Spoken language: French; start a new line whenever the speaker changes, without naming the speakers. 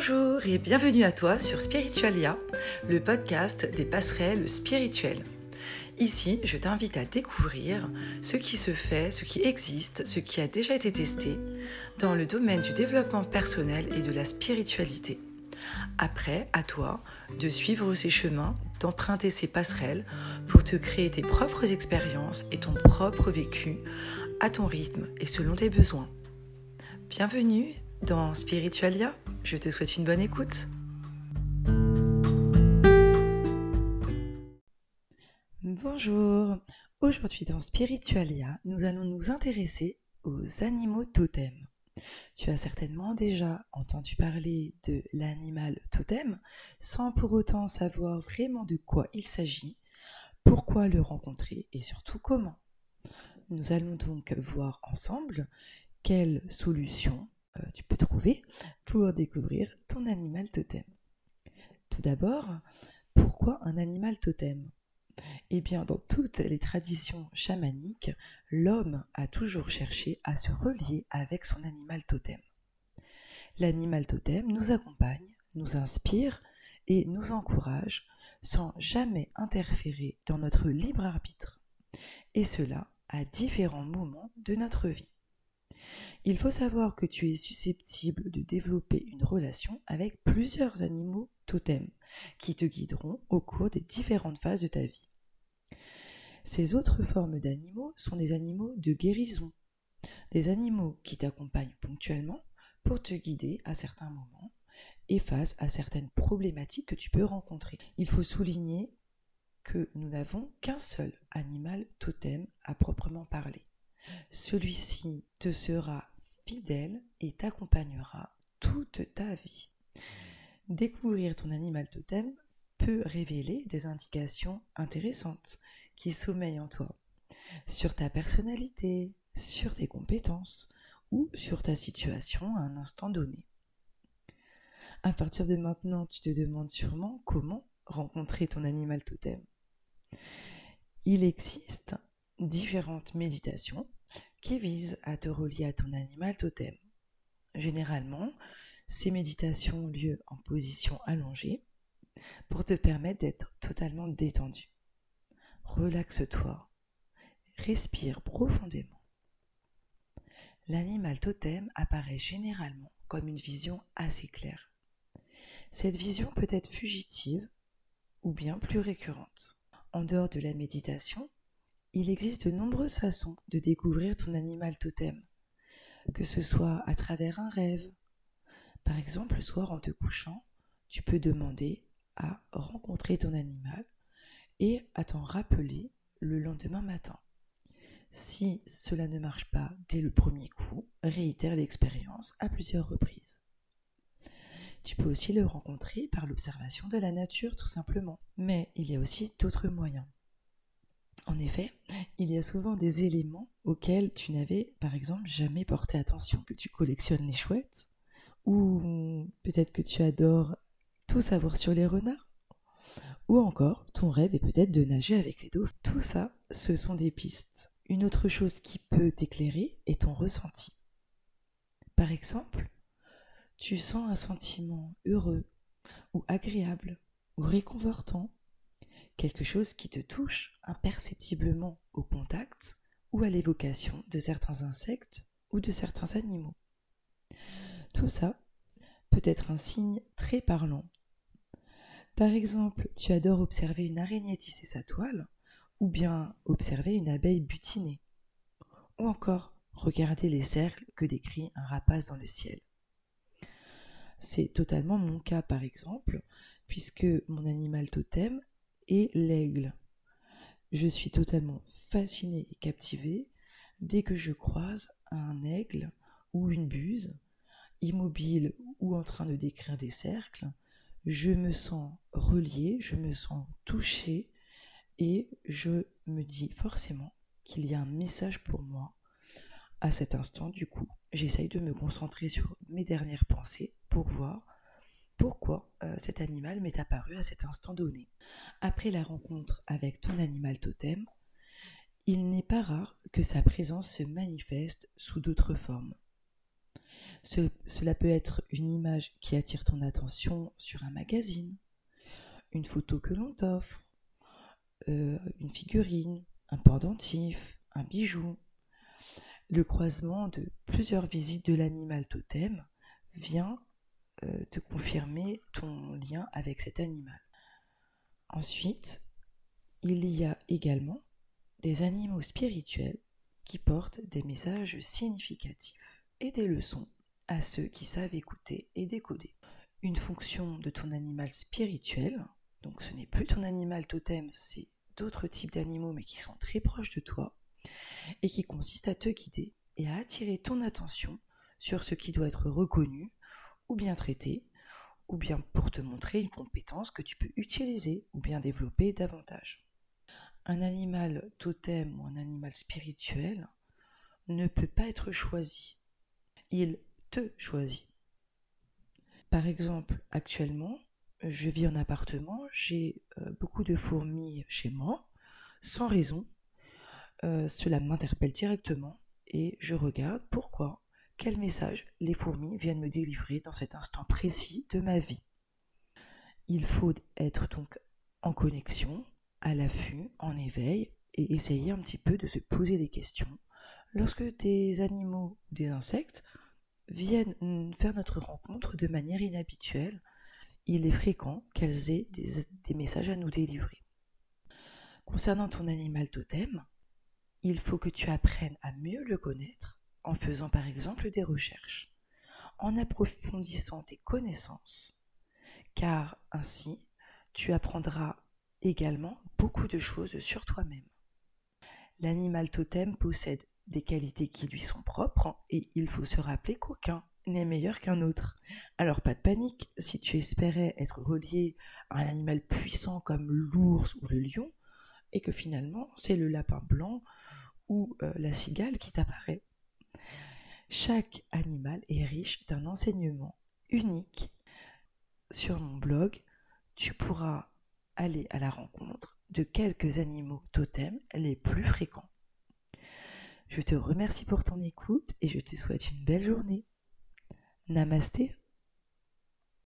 Bonjour et bienvenue à toi sur Spiritualia, le podcast des passerelles spirituelles. Ici, je t'invite à découvrir ce qui se fait, ce qui existe, ce qui a déjà été testé dans le domaine du développement personnel et de la spiritualité. Après, à toi de suivre ces chemins, d'emprunter ces passerelles pour te créer tes propres expériences et ton propre vécu à ton rythme et selon tes besoins. Bienvenue dans Spiritualia, je te souhaite une bonne écoute. Bonjour, aujourd'hui dans Spiritualia, nous allons nous intéresser aux animaux totems. Tu as certainement déjà entendu parler de l'animal totem sans pour autant savoir vraiment de quoi il s'agit, pourquoi le rencontrer et surtout comment. Nous allons donc voir ensemble quelles solutions tu peux trouver pour découvrir ton animal totem. Tout d'abord, pourquoi un animal totem? Eh bien, dans toutes les traditions chamaniques, l'homme a toujours cherché à se relier avec son animal totem. L'animal totem nous accompagne, nous inspire et nous encourage sans jamais interférer dans notre libre arbitre, et cela à différents moments de notre vie. Il faut savoir que tu es susceptible de développer une relation avec plusieurs animaux totems qui te guideront au cours des différentes phases de ta vie. Ces autres formes d'animaux sont des animaux de guérison, des animaux qui t'accompagnent ponctuellement pour te guider à certains moments et face à certaines problématiques que tu peux rencontrer. Il faut souligner que nous n'avons qu'un seul animal totem à proprement parler. Celui-ci te sera fidèle et t'accompagnera toute ta vie. Découvrir ton animal totem peut révéler des indications intéressantes qui sommeillent en toi sur ta personnalité, sur tes compétences ou sur ta situation à un instant donné. À partir de maintenant, tu te demandes sûrement comment rencontrer ton animal totem. Il existe différentes méditations qui visent à te relier à ton animal totem. Généralement, ces méditations ont lieu en position allongée pour te permettre d'être totalement détendu. Relaxe-toi, respire profondément. L'animal totem apparaît généralement comme une vision assez claire. Cette vision peut être fugitive ou bien plus récurrente. En dehors de la méditation, il existe de nombreuses façons de découvrir ton animal totem, que ce soit à travers un rêve. Par exemple, le soir en te couchant, tu peux demander à rencontrer ton animal et à t'en rappeler le lendemain matin. Si cela ne marche pas dès le premier coup, réitère l'expérience à plusieurs reprises. Tu peux aussi le rencontrer par l'observation de la nature tout simplement. Mais il y a aussi d'autres moyens. En effet, il y a souvent des éléments auxquels tu n'avais par exemple jamais porté attention, que tu collectionnes les chouettes, ou peut-être que tu adores tout savoir sur les renards, ou encore ton rêve est peut-être de nager avec les dauphins. Tout ça, ce sont des pistes. Une autre chose qui peut t'éclairer est ton ressenti. Par exemple, tu sens un sentiment heureux, ou agréable, ou réconfortant quelque chose qui te touche imperceptiblement au contact ou à l'évocation de certains insectes ou de certains animaux. Tout ça peut être un signe très parlant. Par exemple, tu adores observer une araignée tisser sa toile, ou bien observer une abeille butiner, ou encore regarder les cercles que décrit un rapace dans le ciel. C'est totalement mon cas par exemple, puisque mon animal totem l'aigle. Je suis totalement fascinée et captivée dès que je croise un aigle ou une buse, immobile ou en train de décrire des cercles, je me sens reliée, je me sens touchée et je me dis forcément qu'il y a un message pour moi à cet instant. Du coup, j'essaye de me concentrer sur mes dernières pensées pour voir pourquoi euh, cet animal m'est apparu à cet instant donné. Après la rencontre avec ton animal totem, il n'est pas rare que sa présence se manifeste sous d'autres formes. cela peut être une image qui attire ton attention sur un magazine, une photo que l'on t'offre, euh, une figurine, un pendentif, un bijou. Le croisement de plusieurs visites de l'animal totem vient euh, te confirmer ton lien avec cet animal. Ensuite, il y a également des animaux spirituels qui portent des messages significatifs et des leçons à ceux qui savent écouter et décoder. Une fonction de ton animal spirituel, donc ce n'est plus ton animal totem, c'est d'autres types d'animaux mais qui sont très proches de toi, et qui consiste à te guider et à attirer ton attention sur ce qui doit être reconnu ou bien traité, ou bien pour te montrer une compétence que tu peux utiliser ou bien développer davantage. Un animal totem ou un animal spirituel ne peut pas être choisi. Il te choisit. Par exemple, actuellement, je vis en appartement, j'ai euh, beaucoup de fourmis chez moi, sans raison. Euh, cela m'interpelle directement et je regarde pourquoi, quel message les fourmis viennent me délivrer dans cet instant précis de ma vie? Il faut être donc en connexion, à l'affût, en éveil, et essayer un petit peu de se poser des questions. Lorsque des animaux ou des insectes viennent faire notre rencontre de manière inhabituelle, il est fréquent qu'elles aient des, messages à nous délivrer. Concernant ton animal totem, il faut que tu apprennes à mieux le connaître en faisant par exemple des recherches, en approfondissant tes connaissances, car ainsi tu apprendras également beaucoup de choses sur toi-même. L'animal totem possède des qualités qui lui sont propres et il faut se rappeler qu'aucun n'est meilleur qu'un autre. Alors pas de panique, si tu espérais être relié à un animal puissant comme l'ours ou le lion, et que finalement c'est le lapin blanc ou euh, la cigale qui t'apparaît. Chaque animal est riche d'un enseignement unique. Sur mon blog, tu pourras aller à la rencontre de quelques animaux totems les plus fréquents. Je te remercie pour ton écoute et je te souhaite une belle journée. Namasté